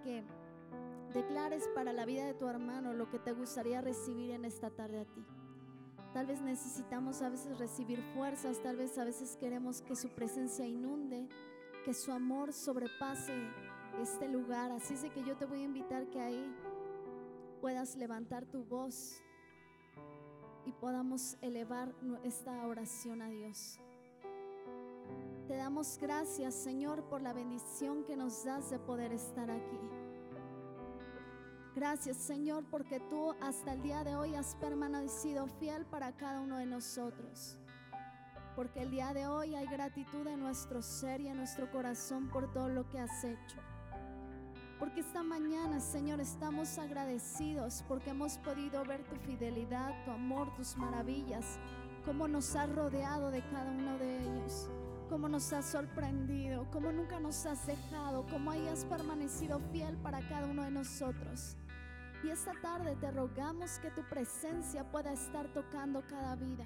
que declares para la vida de tu hermano lo que te gustaría recibir en esta tarde a ti. Tal vez necesitamos a veces recibir fuerzas, tal vez a veces queremos que su presencia inunde, que su amor sobrepase este lugar. Así es de que yo te voy a invitar que ahí puedas levantar tu voz y podamos elevar esta oración a Dios. Te damos gracias, Señor, por la bendición que nos das de poder estar aquí. Gracias, Señor, porque tú hasta el día de hoy has permanecido fiel para cada uno de nosotros. Porque el día de hoy hay gratitud en nuestro ser y en nuestro corazón por todo lo que has hecho. Porque esta mañana, Señor, estamos agradecidos porque hemos podido ver tu fidelidad, tu amor, tus maravillas, cómo nos has rodeado de cada uno de ellos, cómo nos has sorprendido, cómo nunca nos has dejado, cómo hayas permanecido fiel para cada uno de nosotros. Y esta tarde te rogamos que tu presencia pueda estar tocando cada vida,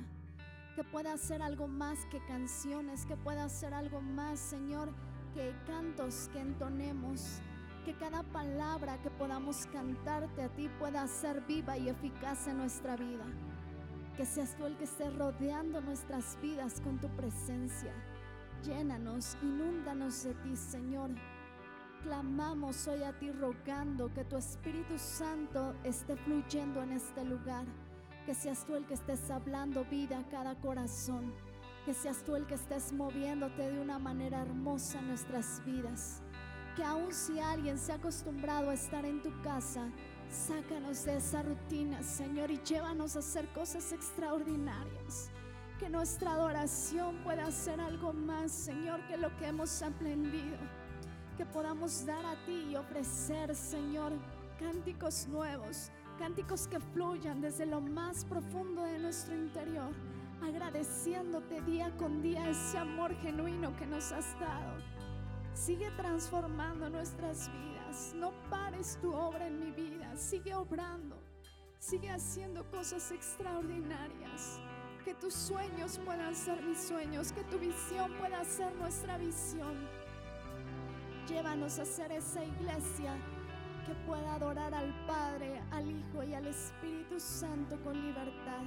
que pueda hacer algo más que canciones, que pueda hacer algo más, Señor, que cantos que entonemos que cada palabra que podamos cantarte a ti pueda ser viva y eficaz en nuestra vida. Que seas tú el que esté rodeando nuestras vidas con tu presencia. Llénanos, inúndanos de ti, Señor. Clamamos hoy a ti rogando que tu Espíritu Santo esté fluyendo en este lugar. Que seas tú el que estés hablando vida a cada corazón. Que seas tú el que estés moviéndote de una manera hermosa en nuestras vidas que aun si alguien se ha acostumbrado a estar en tu casa, sácanos de esa rutina, Señor, y llévanos a hacer cosas extraordinarias. Que nuestra adoración pueda ser algo más, Señor, que lo que hemos aprendido. Que podamos dar a ti y ofrecer, Señor, cánticos nuevos, cánticos que fluyan desde lo más profundo de nuestro interior, agradeciéndote día con día ese amor genuino que nos has dado. Sigue transformando nuestras vidas. No pares tu obra en mi vida. Sigue obrando. Sigue haciendo cosas extraordinarias. Que tus sueños puedan ser mis sueños. Que tu visión pueda ser nuestra visión. Llévanos a ser esa iglesia que pueda adorar al Padre, al Hijo y al Espíritu Santo con libertad.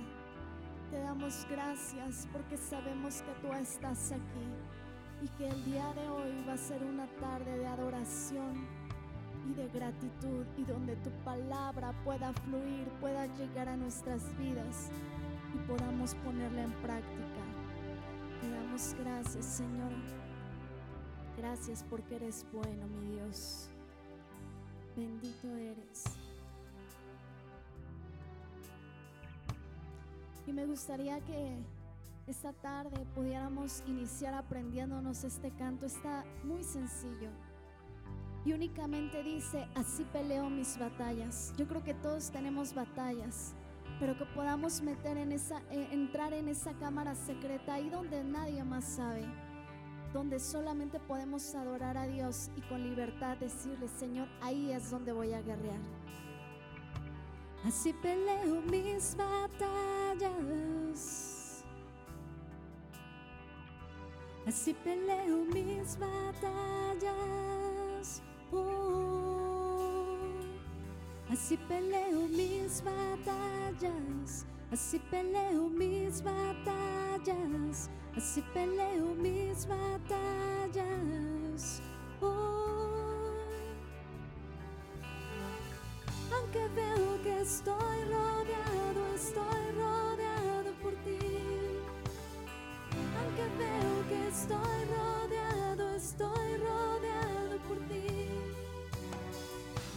Te damos gracias porque sabemos que tú estás aquí y que el día de hoy va a ser una tarde de adoración y de gratitud y donde tu palabra pueda fluir, pueda llegar a nuestras vidas y podamos ponerla en práctica. Te damos gracias, Señor. Gracias porque eres bueno, mi Dios. Bendito eres. Y me gustaría que esta tarde pudiéramos iniciar aprendiéndonos este canto. Está muy sencillo. Y únicamente dice, así peleo mis batallas. Yo creo que todos tenemos batallas, pero que podamos meter en esa, eh, entrar en esa cámara secreta ahí donde nadie más sabe, donde solamente podemos adorar a Dios y con libertad decirle, Señor, ahí es donde voy a guerrear. Así peleo mis batallas. Así peleo mis batallas. Oh, así peleo mis batallas. Así peleo mis batallas. Así peleo mis batallas. Oh, aunque veo que estoy rodeado, estoy rodeado por ti. Aunque veo estoy rodeado, estoy rodeado por ti.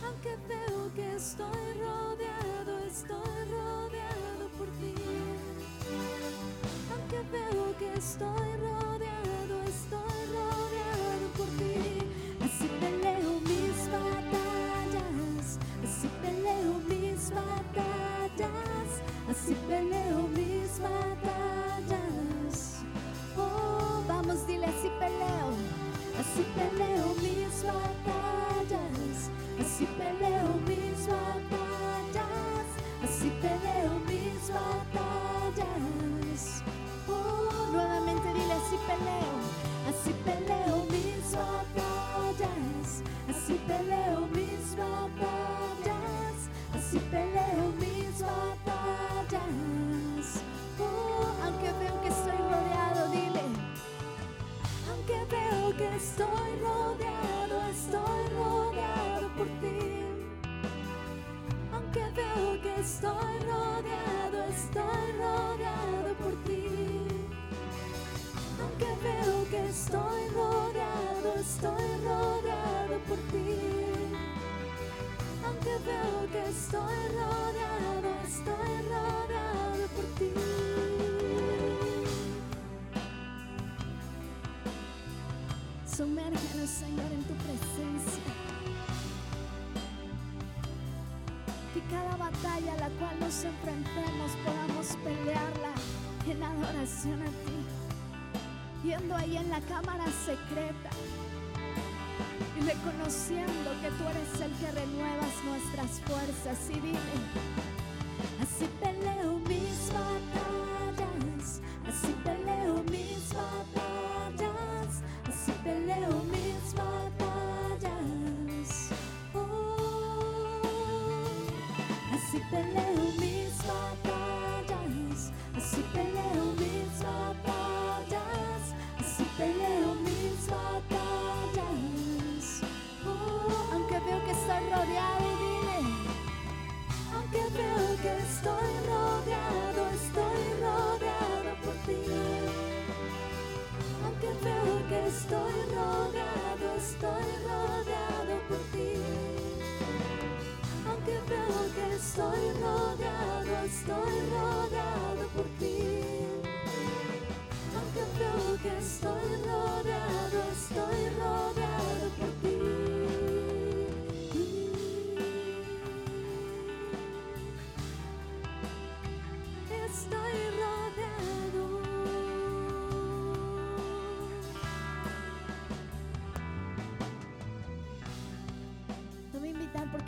Aunque veo que estoy rodeado, estoy rodeado por ti. Aunque veo que estoy estoy rodeado, estoy rodeado por ti. Aunque veo que estoy rodeado, estoy rodeado por ti. Aunque veo que estoy rodeado, estoy rodeado por ti. Sumérgenos, Señor, en tu cada batalla a la cual nos enfrentemos podamos pelearla en adoración a ti. Yendo ahí en la cámara secreta y reconociendo que tú eres el que renuevas nuestras fuerzas. Y dile, así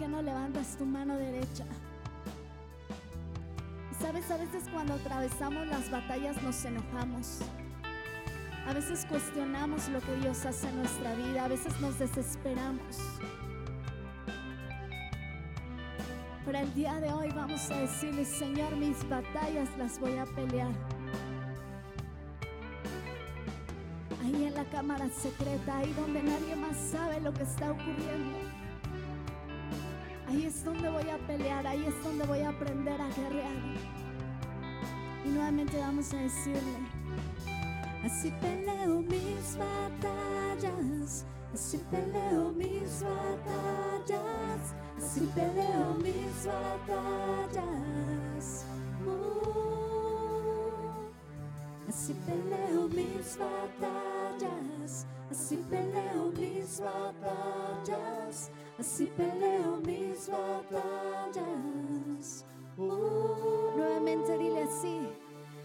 no levantas tu mano derecha? Sabes, a veces cuando atravesamos las batallas nos enojamos. A veces cuestionamos lo que Dios hace en nuestra vida. A veces nos desesperamos. Pero el día de hoy vamos a decirle, Señor, mis batallas las voy a pelear. Ahí en la cámara secreta, ahí donde nadie más sabe lo que está ocurriendo. Ahí es donde voy a pelear, ahí es donde voy a aprender a guerrear. Y nuevamente vamos a decirle, así peleo mis batallas, así peleo mis batallas, así peleo mis batallas. Así peleo mis batallas, así peleo mis batallas, así peleo mis batallas. Oh, nuevamente dile así.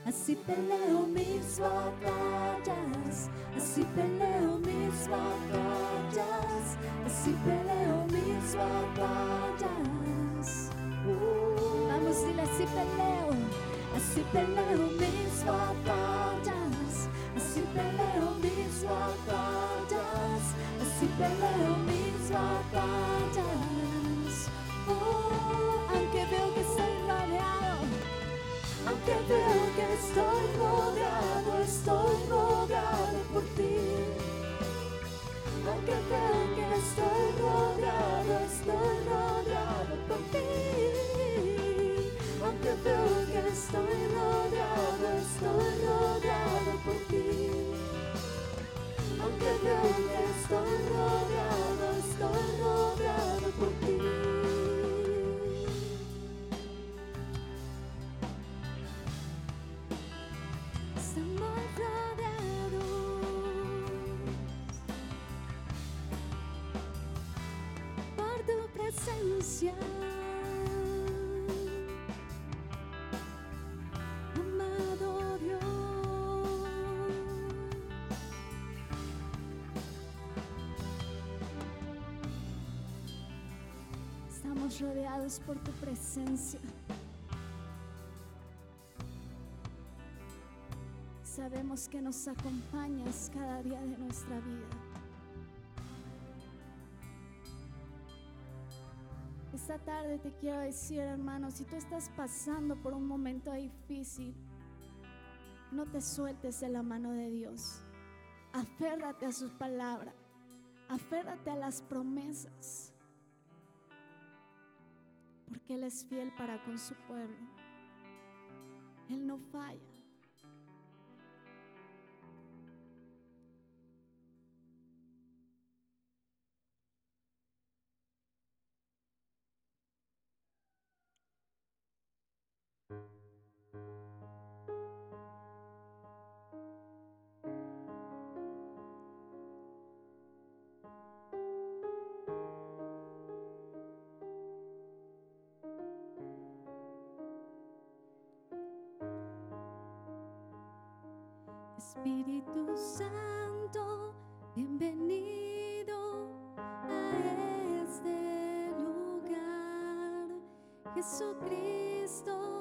Así peleo mis batallas, así peleo mis batallas, así peleo mis batallas. Uh, vamos, dile así peleo, así peleo mis batallas, así peleo mis batallas, así peleo mis batallas. Oh, aunque veo que estoy rodeado. Aunque veo que estoy rodeado, estoy rodeado por ti. Aunque veo que estoy rodeado, estoy rodeado por ti. Aunque veo que estoy rodeado, estoy rodeado por ti. Aunque veo que estoy rodeado, rodeados por tu presencia. Sabemos que nos acompañas cada día de nuestra vida. Esta tarde te quiero decir, hermano, si tú estás pasando por un momento difícil, no te sueltes de la mano de Dios. Aférrate a sus palabras. Aférrate a las promesas porque Él es fiel para con su pueblo. Él no falla. Espíritu Santo, bienvenido a este lugar. Jesucristo.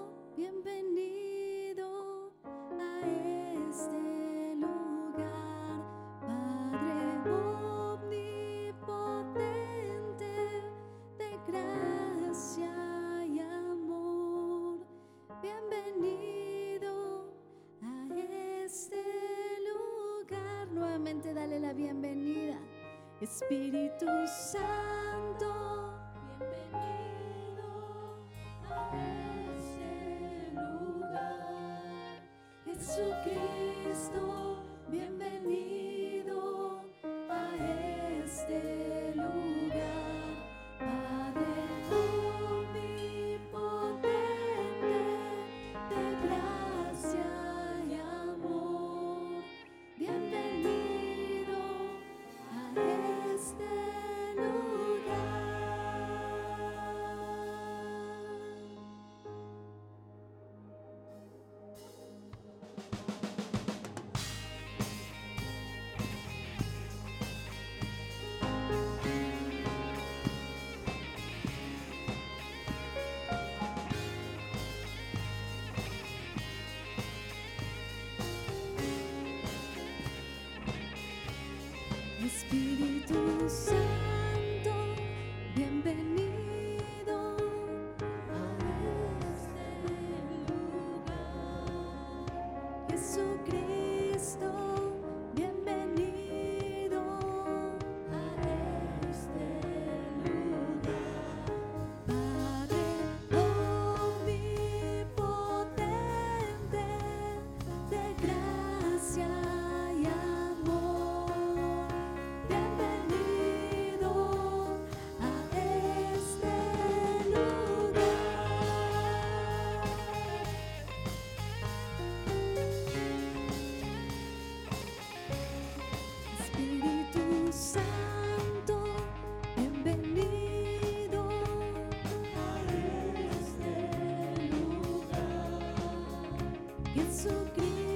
Jesucristo.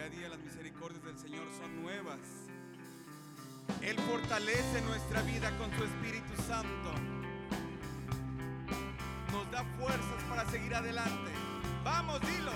día a día las misericordias del Señor son nuevas. Él fortalece nuestra vida con su Espíritu Santo. Nos da fuerzas para seguir adelante. Vamos, dilo.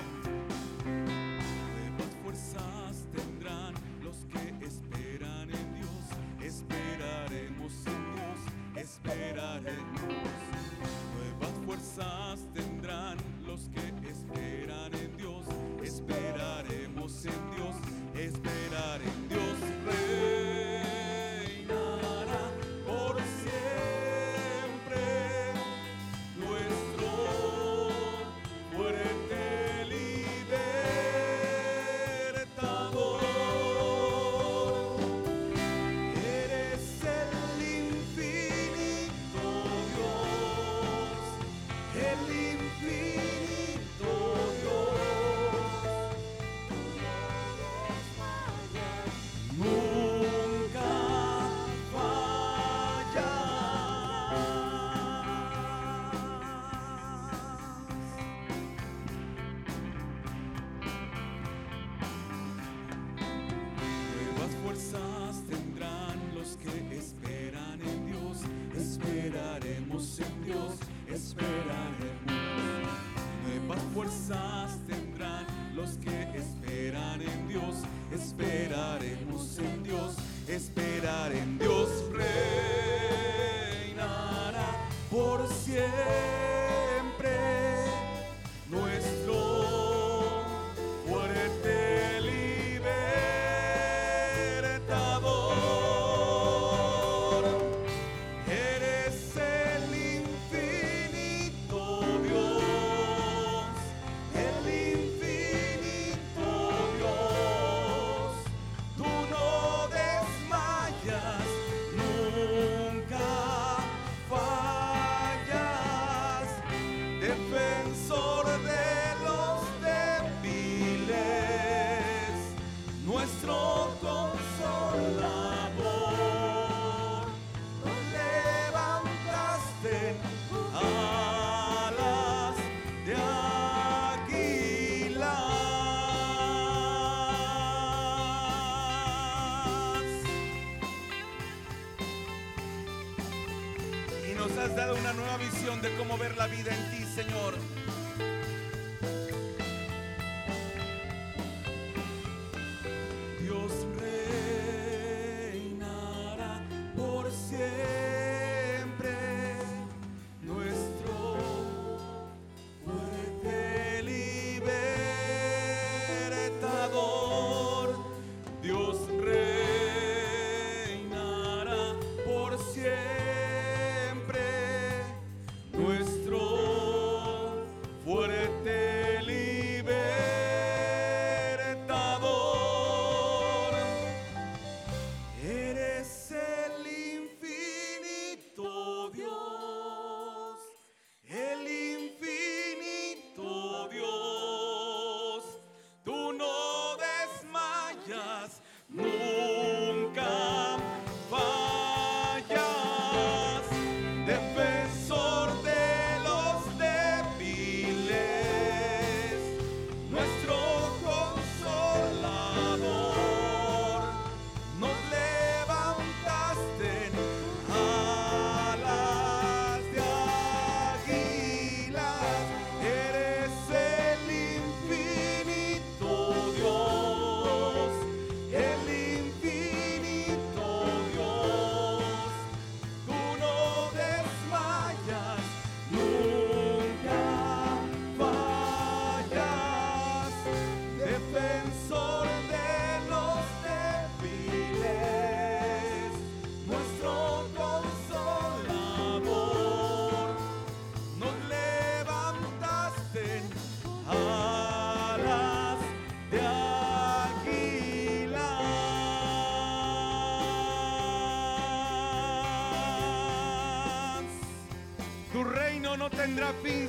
Sandra Pinto.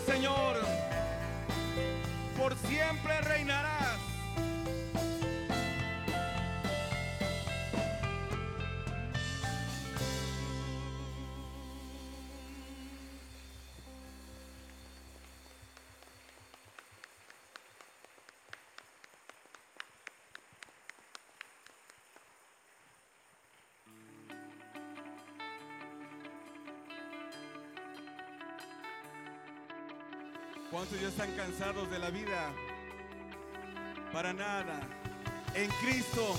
¿Cuántos ya están cansados de la vida? Para nada. En Cristo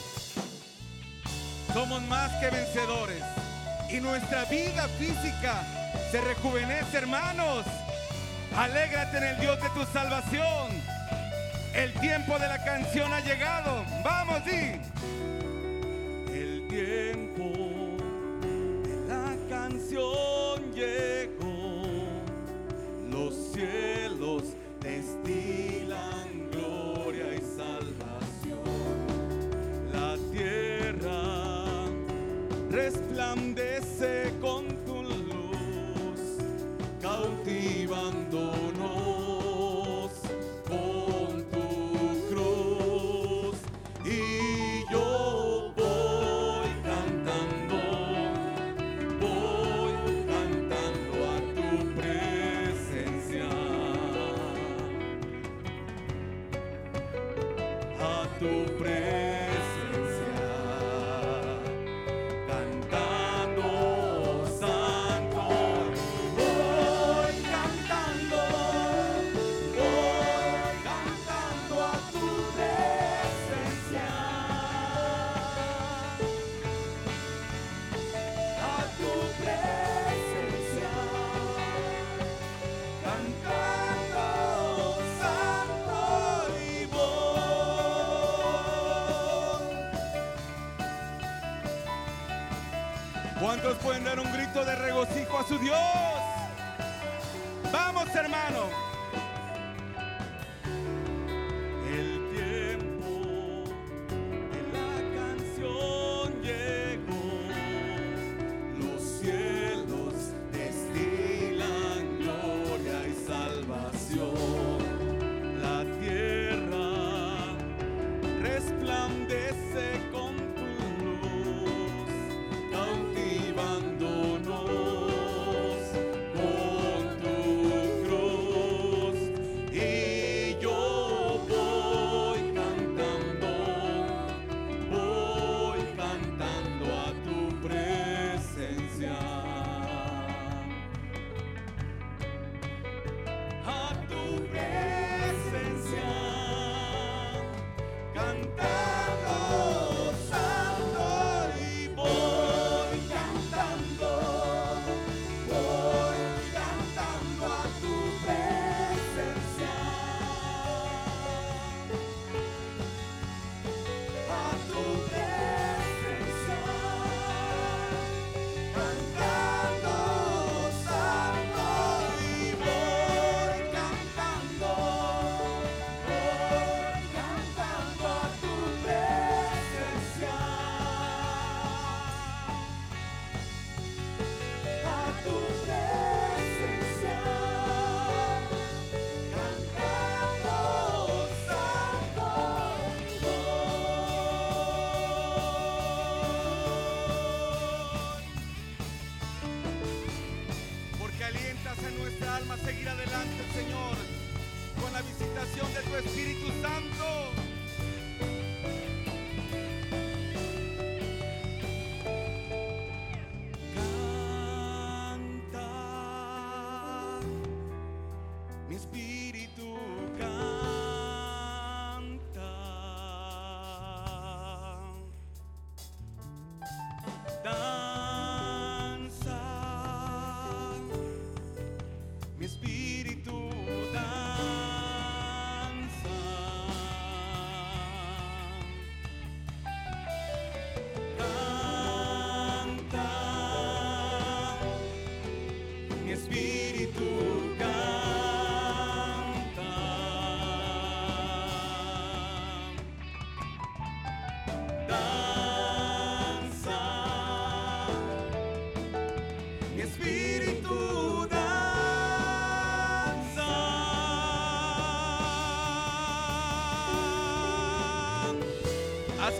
somos más que vencedores. Y nuestra vida física se rejuvenece, hermanos. Alégrate en el Dios de tu salvación. El tiempo de la canción ha llegado. Vamos, y El tiempo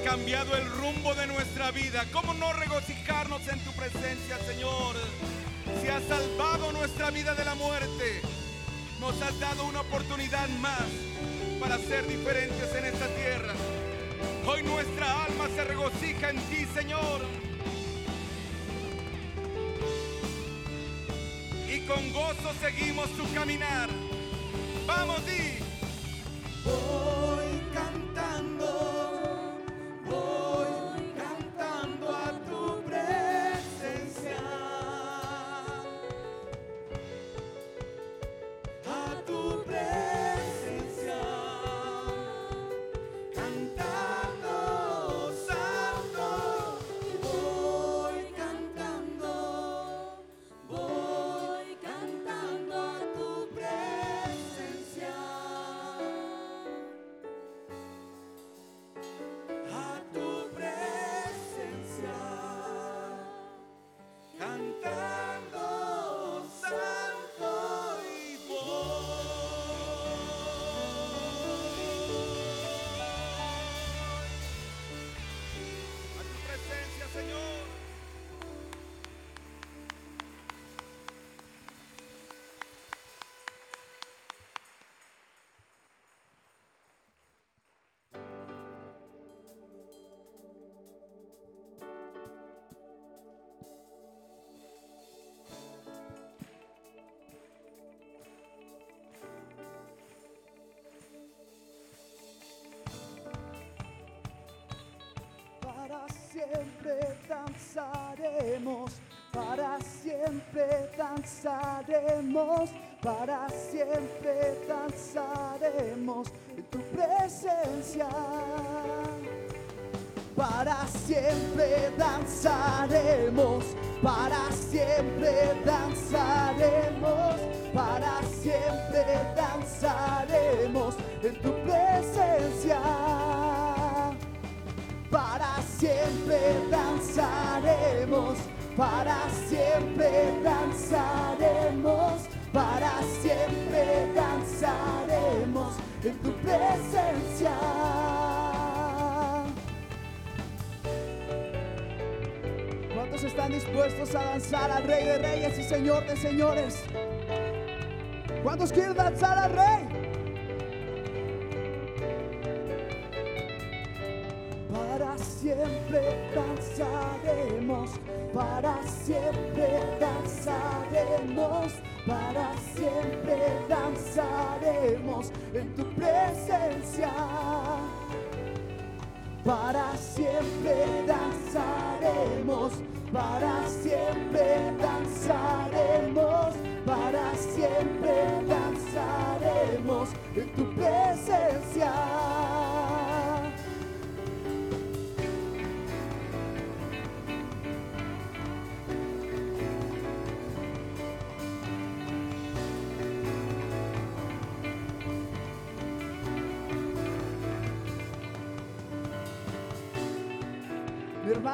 cambiado el rumbo de nuestra vida. ¿Cómo no regocijarnos en tu presencia, Señor? Si has salvado nuestra vida de la muerte, nos has dado una oportunidad más para ser diferentes en esta tierra. Hoy nuestra alma se regocija en ti, Señor. Y con gozo seguimos tu caminar. Vamos, di. Siempre danzaremos, para siempre danzaremos, para siempre danzaremos en tu presencia. Para siempre danzaremos, para siempre danzaremos, para siempre danzaremos danzaremos, para siempre danzaremos, para siempre danzaremos en tu presencia. ¿Cuántos están dispuestos a danzar al Rey de Reyes y Señor de Señores? ¿Cuántos quieren danzar al Rey? Para siempre para siempre danzaremos, para siempre danzaremos en tu presencia. Para siempre danzaremos, para siempre danzaremos, para siempre danzaremos en tu presencia.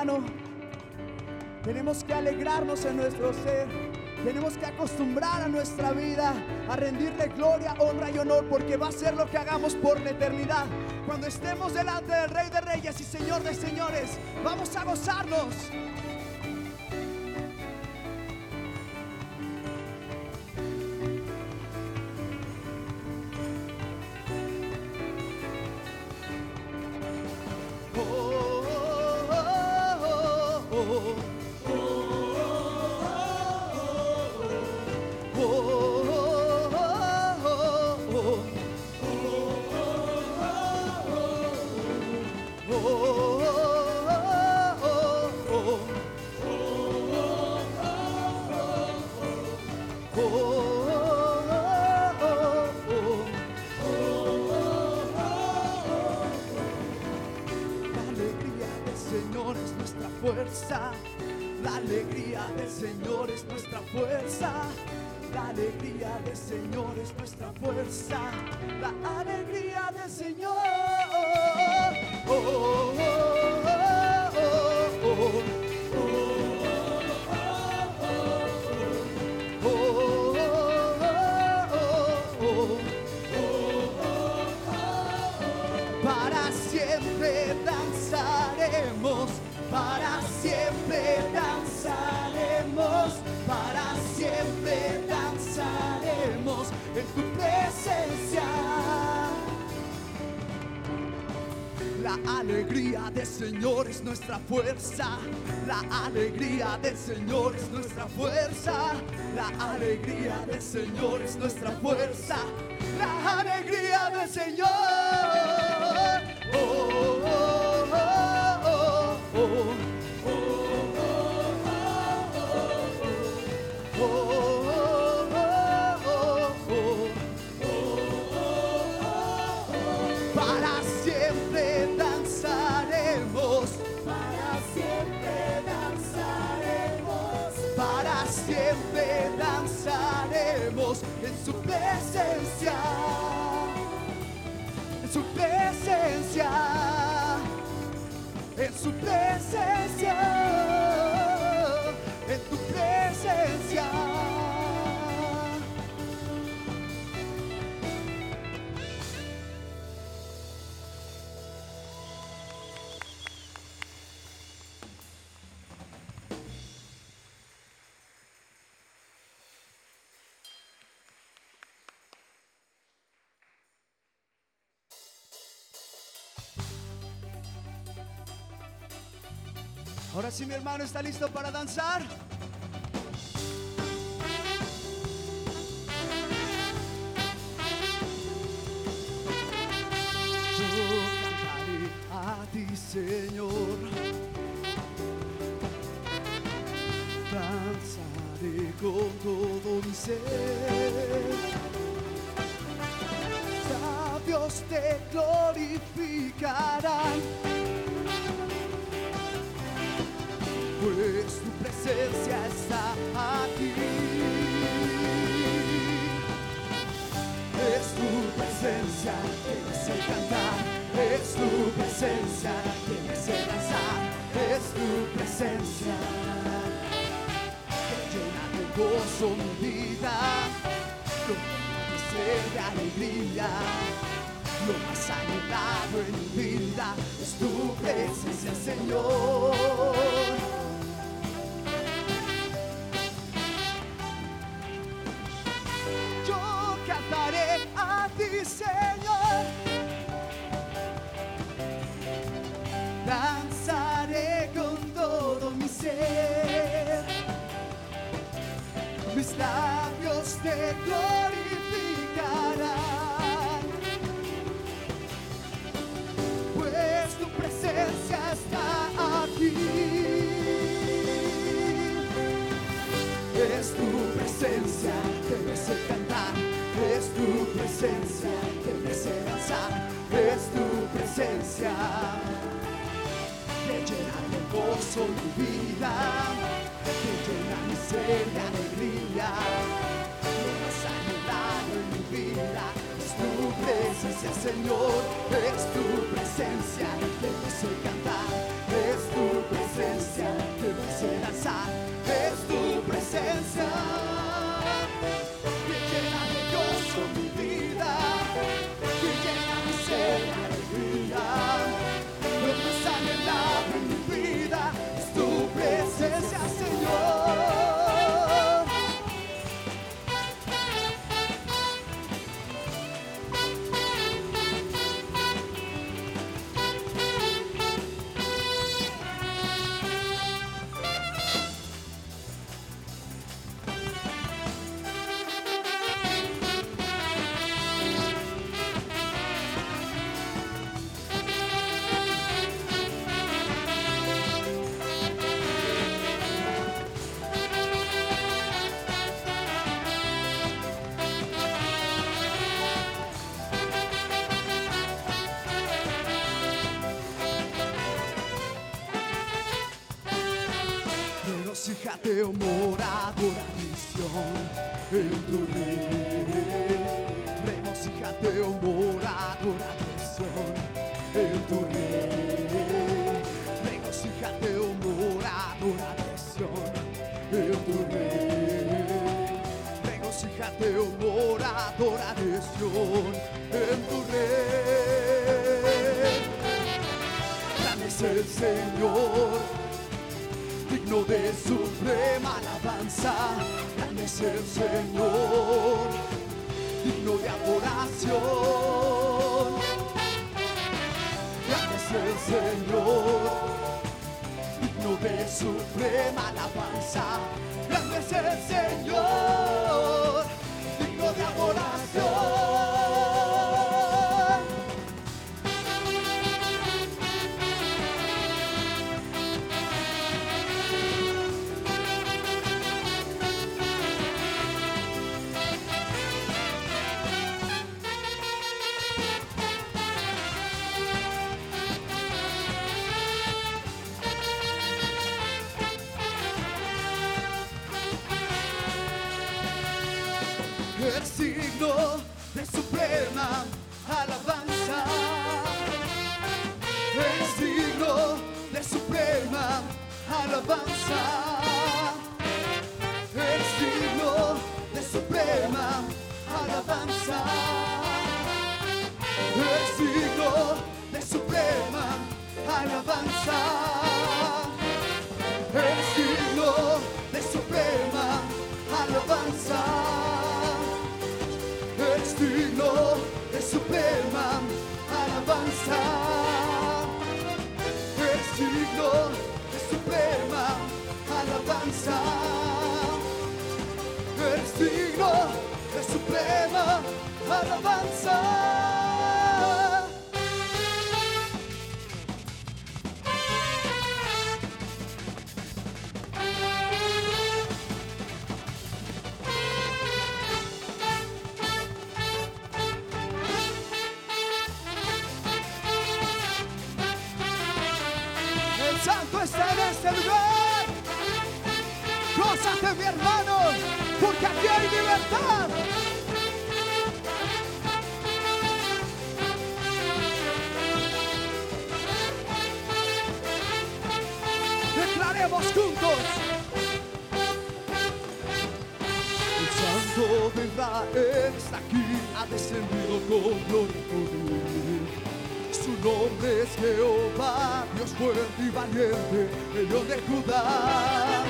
Hermano, tenemos que alegrarnos en nuestro ser. Tenemos que acostumbrar a nuestra vida a rendirle gloria, honra y honor porque va a ser lo que hagamos por la eternidad. Cuando estemos delante del Rey de Reyes y Señor de Señores, vamos a gozarnos. Fuerza. La alegría del Señor es nuestra fuerza. La alegría del Señor. Señor es nuestra fuerza. La alegría del Señor es nuestra fuerza. La alegría del Señor es nuestra fuerza. la alegría del Señor. Ahora sí, mi hermano está listo para danzar. Yo cantaré a ti, Señor. Danzaré con todo mi ser. Sabios te glorificarán. Presencia está aquí. Es tu presencia que me hace cantar, es tu presencia que me hace danzar, es tu presencia que llena de gozo mi vida, lo que ser de alegría. Lo más anhelado en mi vida es tu presencia, Señor. Ser. Mis labios te glorificarán. Pues tu presencia está aquí. Es tu presencia que me hace cantar, es tu presencia que me hace danzar, es tu presencia que llena de gozo mi vida, que llena mi ser de alegría. Lo más anhelado en mi vida es tu presencia, Señor, es tu presencia Regocíjate, oh alabanza. Es digno de suprema alabanza. Es digno de suprema alabanza. Es digno de suprema alabanza. Es digno de suprema alabanza. El santo está en este lugar. Gózate, mi hermano, porque aquí hay libertad. Su nombre es Jehová, Dios fuerte y valiente, el Dios de Judá.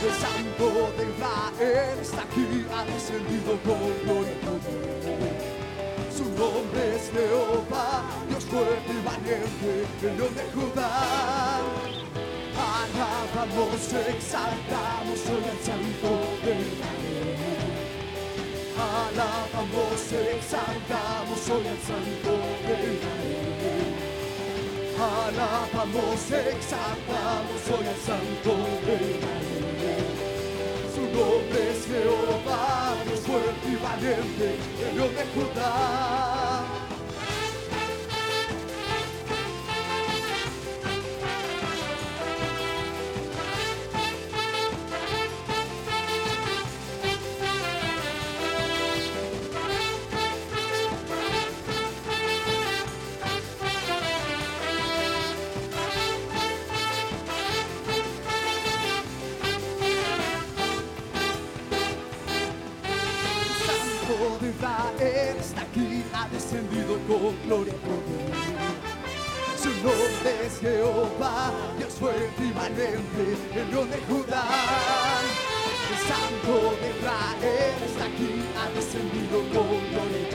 El santo de Israel está aquí, ha descendido con gloria y. Su nombre es Jehová, Dios fuerte y valiente, el Dios de Judá. Alabamos, exaltamos hoy al santo de Israel. Alabamos, exaltamos hoy al santo de Israel. Alabamos, exaltamos hoy al santo de. Su nombre es Jehová, Dios fuerte y valiente, el Dios de Judá. Israel está aquí, ha descendido con gloria. Su nombre es Jehová, Dios fuerte y valiente, el Dios de Judá. El Santo de Israel está aquí, ha descendido con gloria.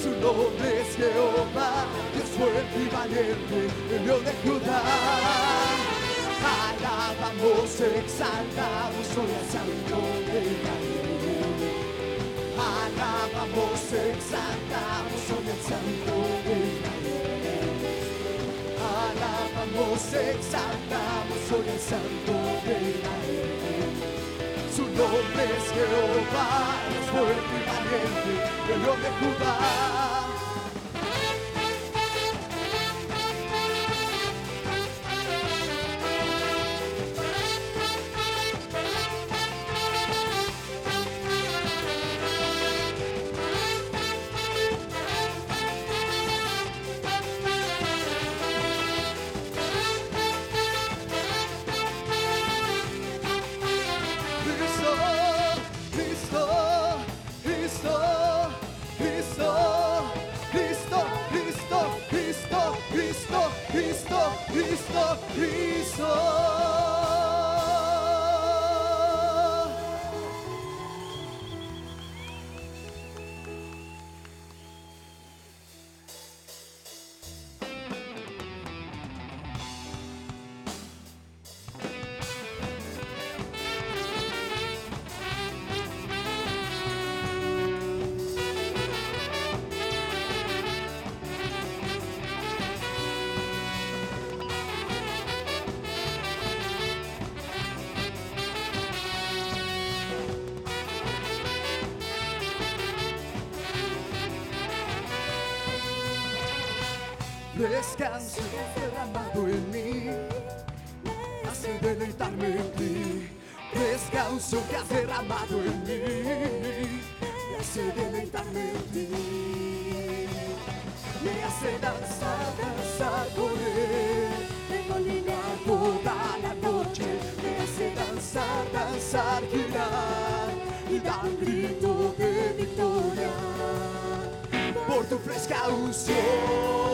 Su nombre es Jehová, Dios fuerte y valiente, el Dios de Judá. Alabamos, exaltamos hoy al Santo de Israel. Alabamos, exaltamos hoy al Santo de. Alabamos, exaltamos hoy al Santo de. Su nombre es Jehová, es fuerte y valiente, el de Judá. 错 canción derramado en mí hace deleitarme en ti. Descanso que has derramado en mí me hace deleitarme en ti. Me hace danzar, danzar con él. Toda la noche me hace danzar, danzar, girar y dar grito de victoria por tu fresca unción.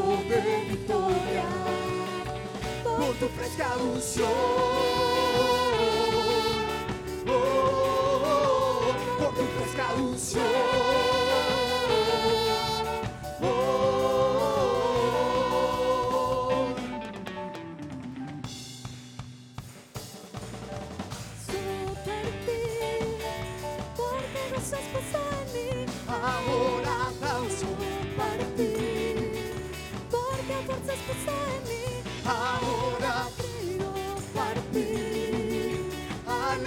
grito de por tu fresca unción. Oh, oh, oh, por tu fresca unción. Ahora danzo para ti. Porque a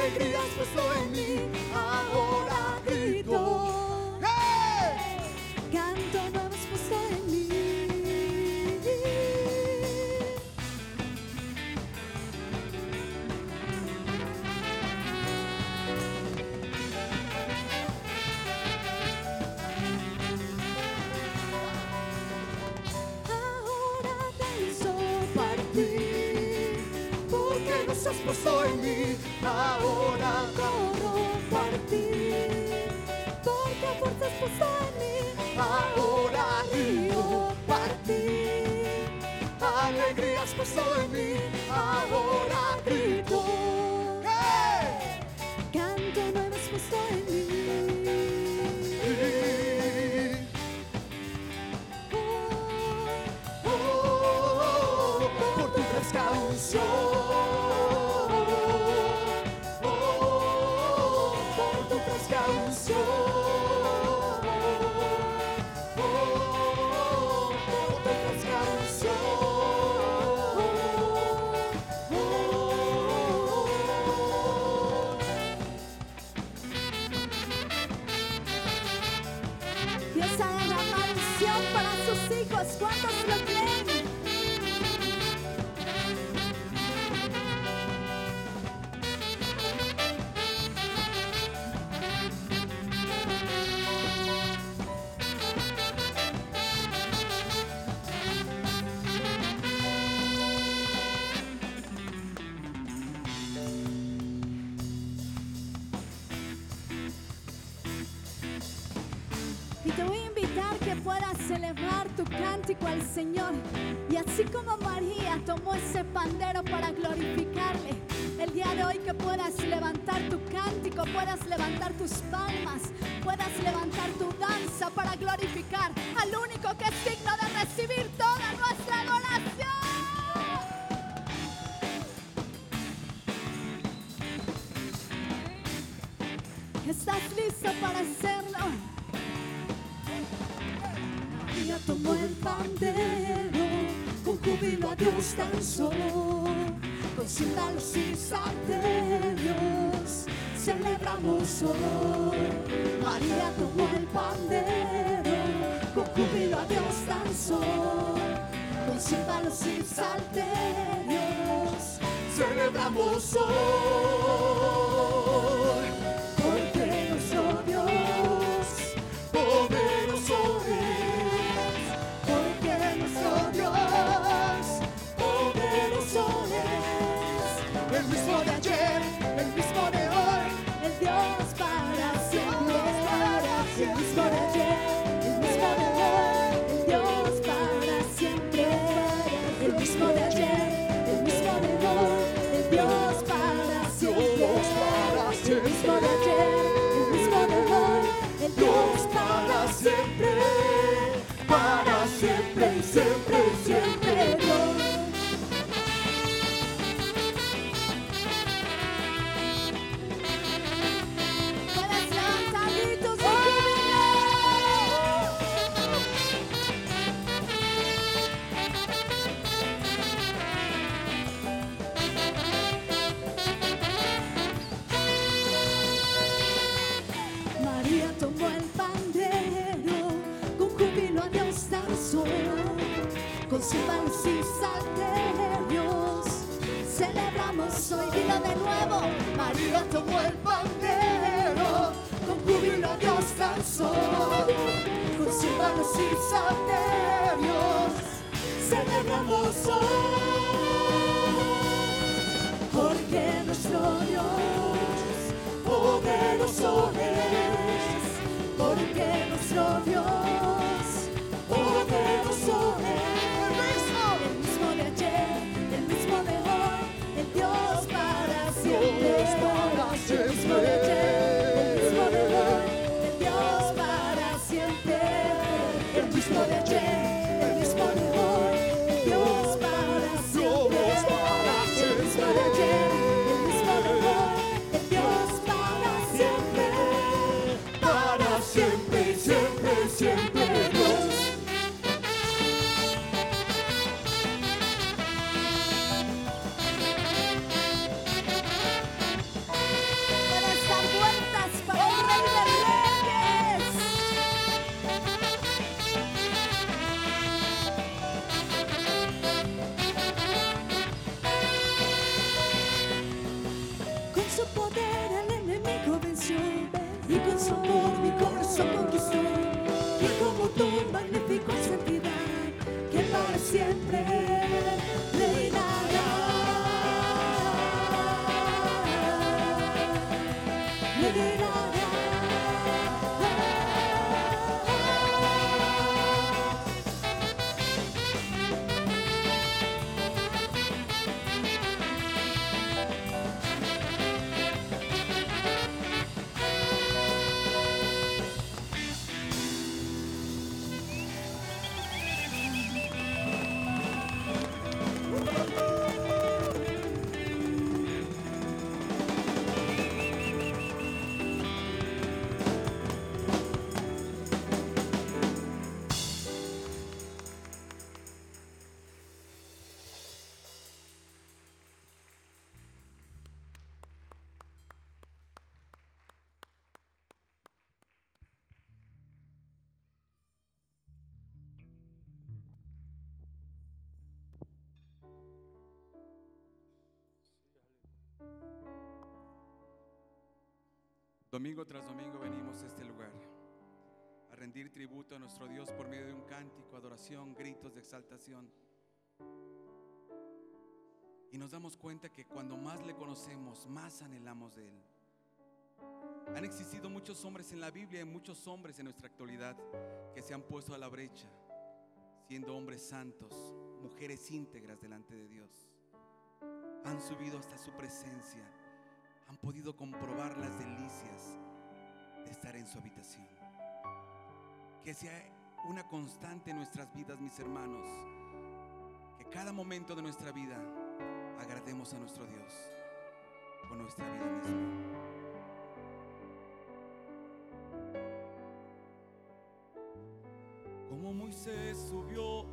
fuerzas puesto en mí. Ahora corro para ti. Porque a fuerzas puesto en mí. Ahora río para ti. Alegría has puesto en mí. Ahora grito. Sus hijos. ¿Cuántos lo creen? Puedas celebrar cántico al Señor. Y así como María tomó ese pandero para glorificarle, el día de hoy que puedas levantar tu cántico, puedas levantar tus palmas, puedas levantar tu danza para glorificar al único que es digno de recibir toda nuestra adoración. ¿Estás listo para hacerlo? Con címbalos y salterios, celebramos hoy. María tomó el pandero, con júbilo a Dios danzó, con címbalos y salterios, celebramos hoy. Siempre y siempre y siempre Hoy, dilo de nuevo. María tomó el pandero, con júbilo Dios danzó. Con címbalos y salterios, celebramos hoy. Porque nuestro Dios poderoso es, porque nuestro Dios poderoso es. El mismo amor mi corazón conquistó. Y como tu magnífico santidad que para siempre Domingo tras domingo venimos a este lugar a rendir tributo a nuestro Dios por medio de un cántico, adoración, gritos de exaltación. Y nos damos cuenta que cuando más le conocemos, más anhelamos de Él. Han existido muchos hombres en la Biblia y muchos hombres en nuestra actualidad que se han puesto a la brecha, siendo hombres santos, mujeres íntegras delante de Dios. Han subido hasta su presencia, han podido comprobar las delicias de estar en su habitación. Que sea una constante en nuestras vidas, mis hermanos, que cada momento de nuestra vida agrademos a nuestro Dios con nuestra vida misma. Como Moisés subió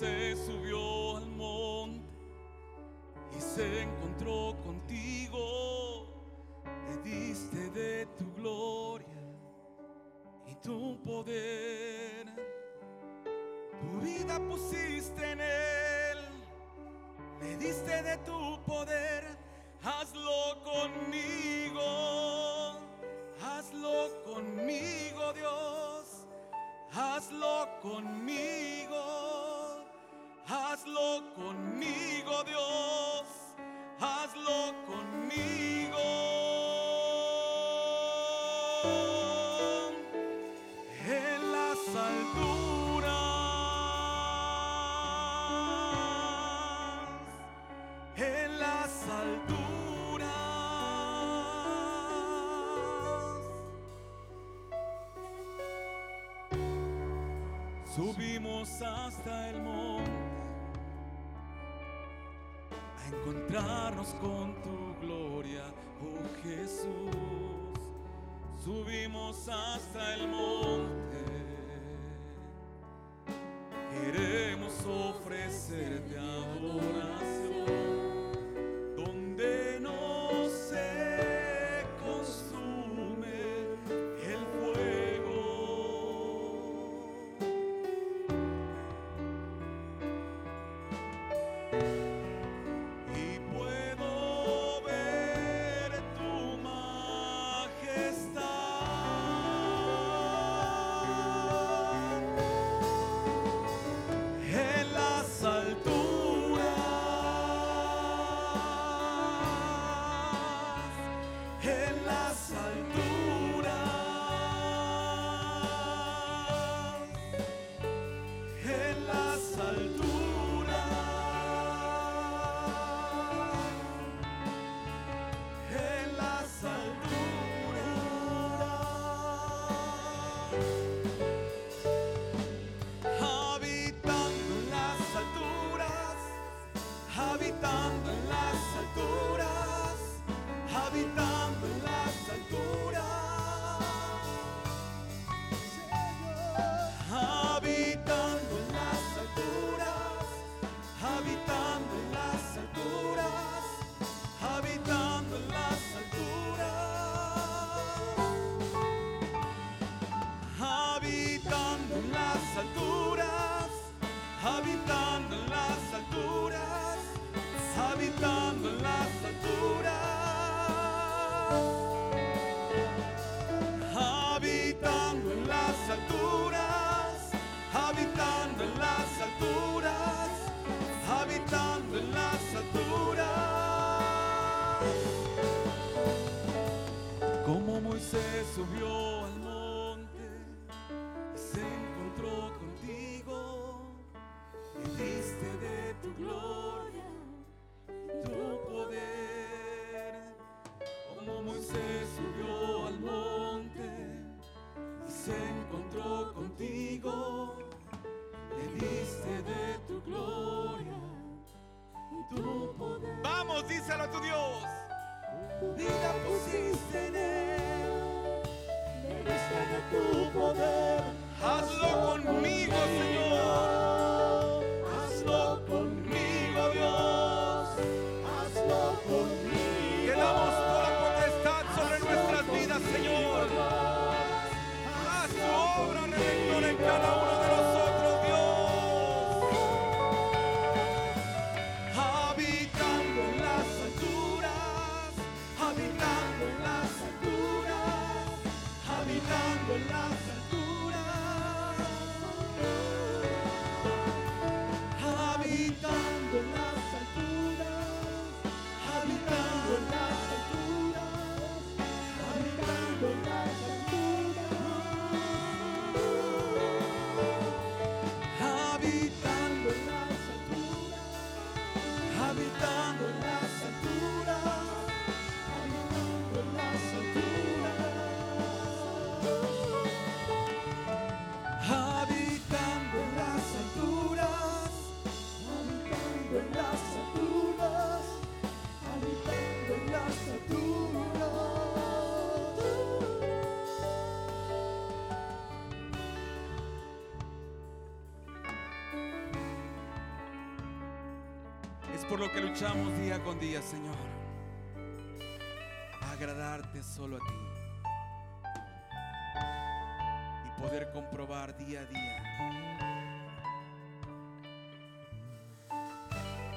Moisés subió al monte y se encontró contigo, le diste de tu gloria y tu poder. Tu vida pusiste en él, le diste de tu poder, hazlo conmigo, hazlo conmigo Dios, hazlo conmigo, conmigo Dios, hazlo conmigo. En las alturas, en las alturas, subimos hasta el encontrarnos con tu gloria, oh Jesús. Subimos hasta el monte, queremos ofrecerte adoración. Por lo que luchamos día con día, Señor. Agradarte solo a ti. Y poder comprobar día a día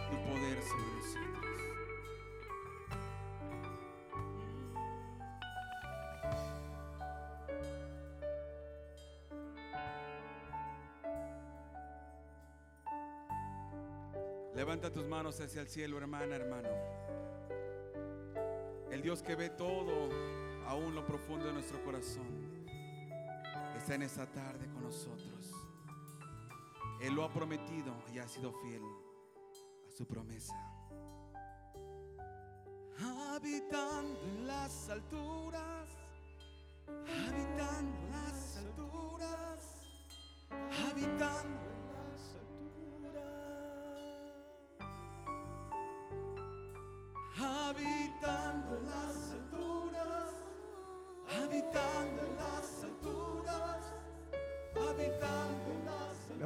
tu poder sobre nosotros. Levanta tus manos hacia el cielo, hermana, hermano. El Dios que ve todo, aún lo profundo de nuestro corazón, está en esta tarde con nosotros. Él lo ha prometido y ha sido fiel a su promesa. Habitando en las alturas,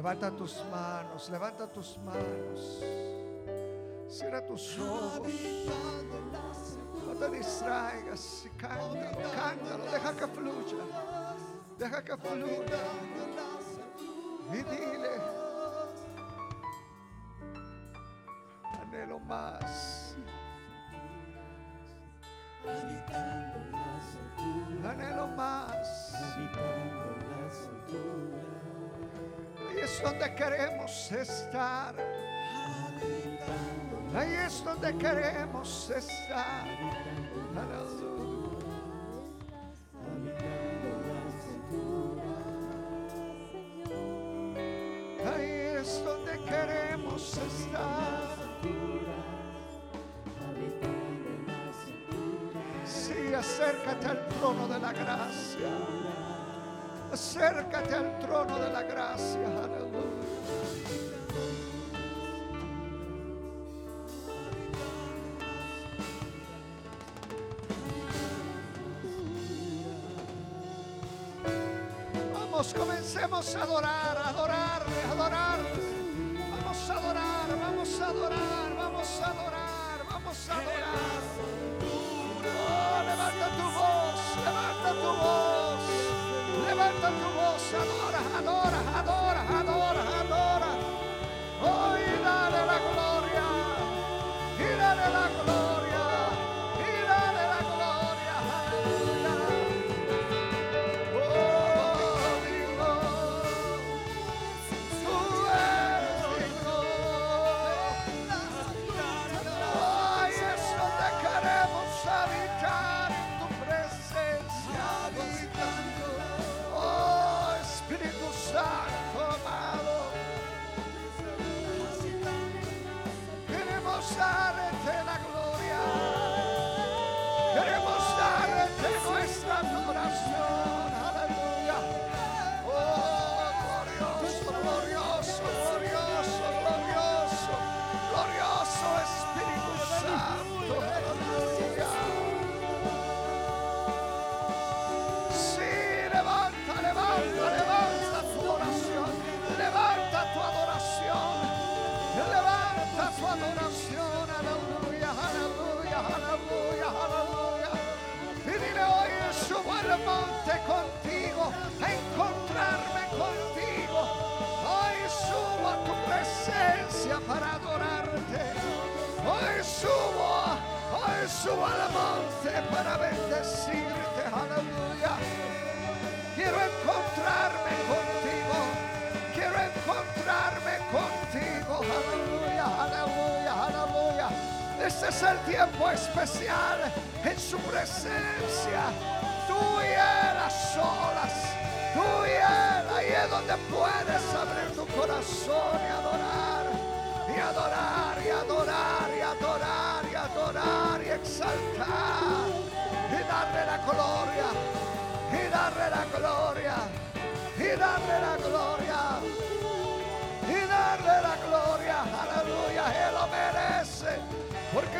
Levanta tus manos, levanta tus manos. Cierra tus ojos. No te distraigas cántalo, cántalo, deja que fluya. Deja que fluya. Y dile, anhelo más, queremos estar. Ahí es donde queremos estar. Ahí es donde queremos estar. Sí, acércate al trono de la gracia. Acércate al trono de la gracia. Comencemos a adorar, a adorarle, a adorarle.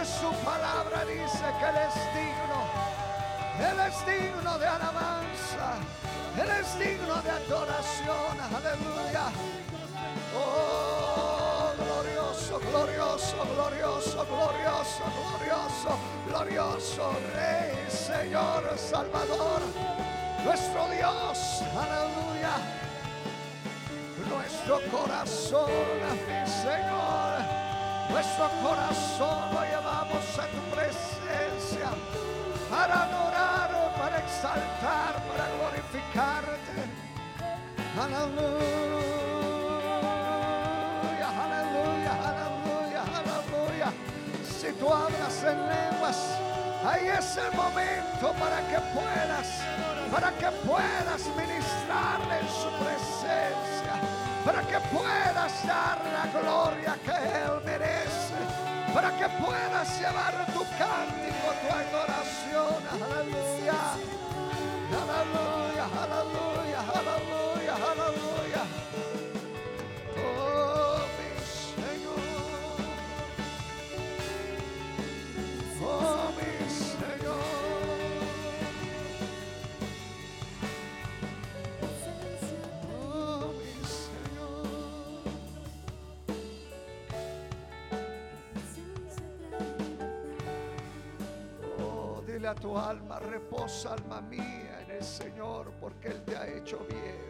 Su palabra dice que Él es digno, Él es digno de alabanza, Él es digno de adoración, aleluya. Oh, glorioso, glorioso, glorioso, glorioso, glorioso, glorioso Rey, Señor, Salvador nuestro Dios, aleluya. Nuestro corazón, mi Señor, nuestro corazón lo llevamos a tu presencia para adorar, para exaltar, para glorificarte. Aleluya, aleluya, aleluya, aleluya. Si tú hablas en lenguas, ahí es el momento para que puedas para que puedas ministrarle en su presencia, para que puedas dar la gloria que Él merece, para que puedas llevar tu cántico, tu adoración, aleluya, aleluya, aleluya, tu alma, reposa alma mía en el Señor, porque Él te ha hecho bien.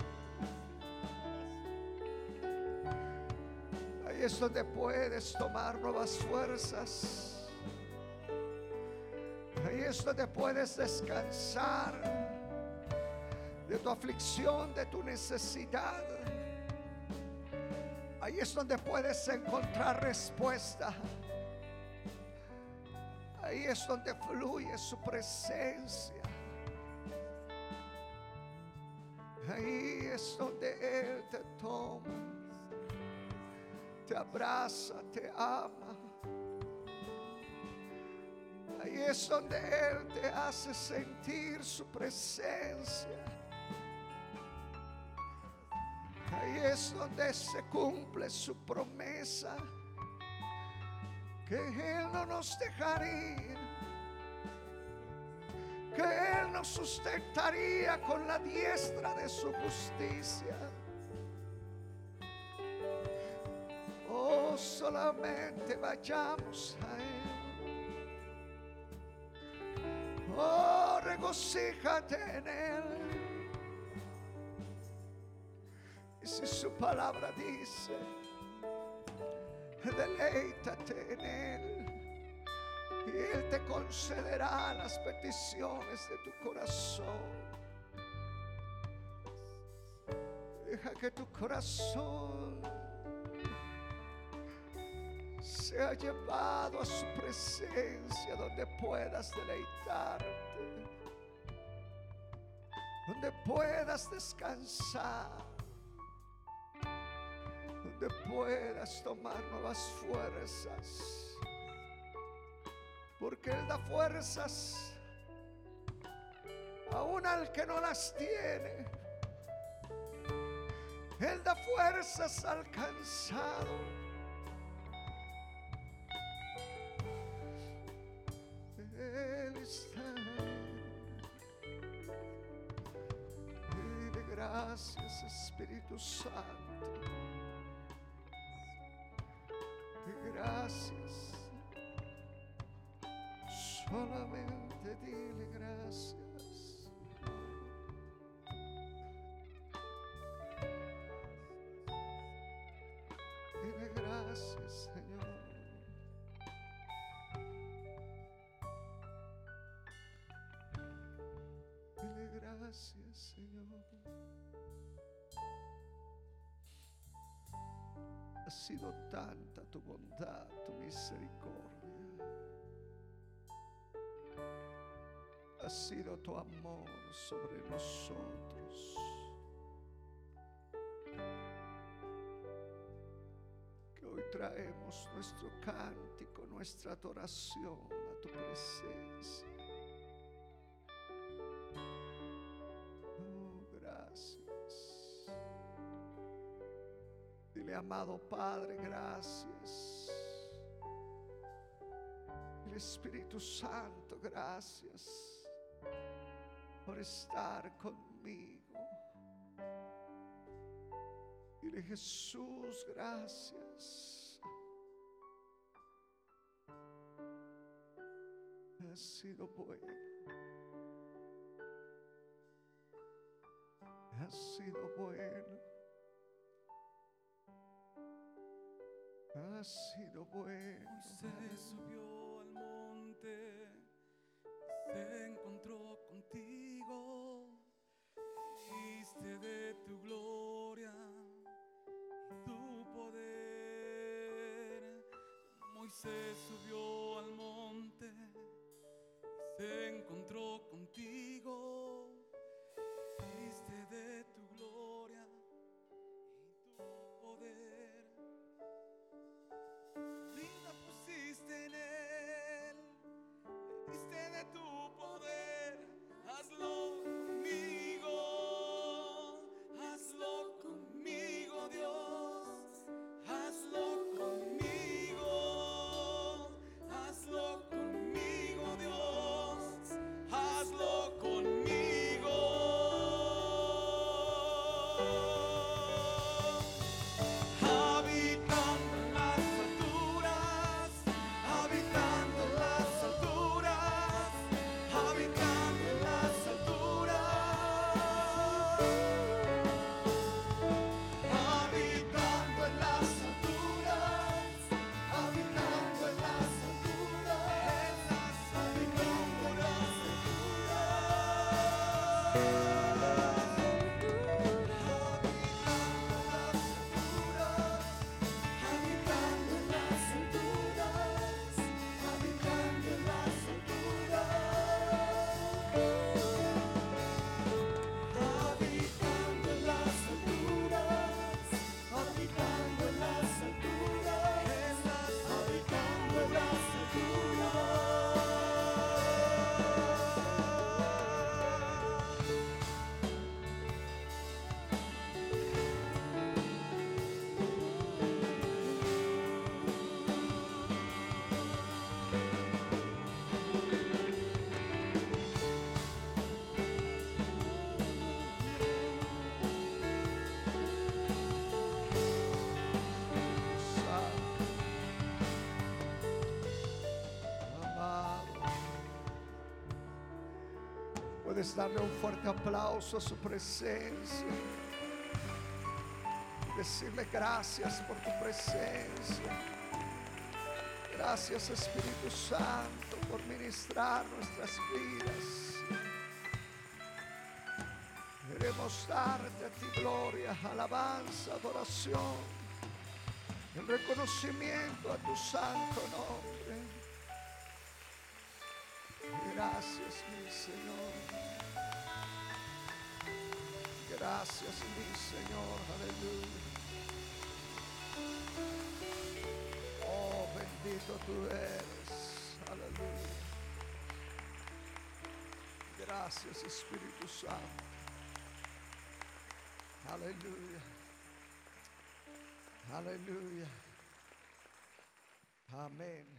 Ahí es donde puedes tomar nuevas fuerzas. Ahí es donde puedes descansar de tu aflicción, de tu necesidad. Ahí es donde puedes encontrar respuesta. Ahí es donde fluye su presencia. Ahí es donde Él te toma, te abraza, te ama. Ahí es donde Él te hace sentir su presencia. Ahí es donde se cumple su promesa. Que Él no nos dejaría. Que Él nos sustentaría con la diestra de su justicia. Oh, solamente vayamos a Él. Oh, regocíjate en Él. Y si su palabra dice, deleítate en Él. Y Él te concederá las peticiones de tu corazón. Deja que tu corazón sea llevado a su presencia donde puedas deleitarte. Donde puedas descansar donde puedas tomar nuevas fuerzas. Porque Él da fuerzas aún al que no las tiene. Él da fuerzas al cansado. Él está. Dile gracias Espíritu Santo. Gracias. Solamente dile gracias. Dile gracias, Señor. Dile gracias, Señor. Ha sido tanta tu bondad, tu misericordia. Ha sido tu amor sobre nosotros. Que hoy traemos nuestro cántico, nuestra adoración a tu presencia. Amado Padre, gracias. El Espíritu Santo, gracias por estar conmigo. Dile, Jesús, gracias. Has sido bueno. Has sido bueno. Has sido bueno. Moisés subió al monte, se encontró contigo, viste de tu gloria y tu poder. Moisés subió al monte, se encontró contigo, hazlo conmigo, Puedes darle un fuerte aplauso a su presencia. Decirle gracias por tu presencia. Gracias Espíritu Santo por ministrar nuestras vidas. Queremos darte a ti gloria, alabanza, adoración, el reconocimiento a tu santo nombre. Gracias, mi Señor. Aleluya. Oh, bendito tú eres. Aleluya. Gracias, Espíritu Santo. Aleluya. Aleluya. Amén.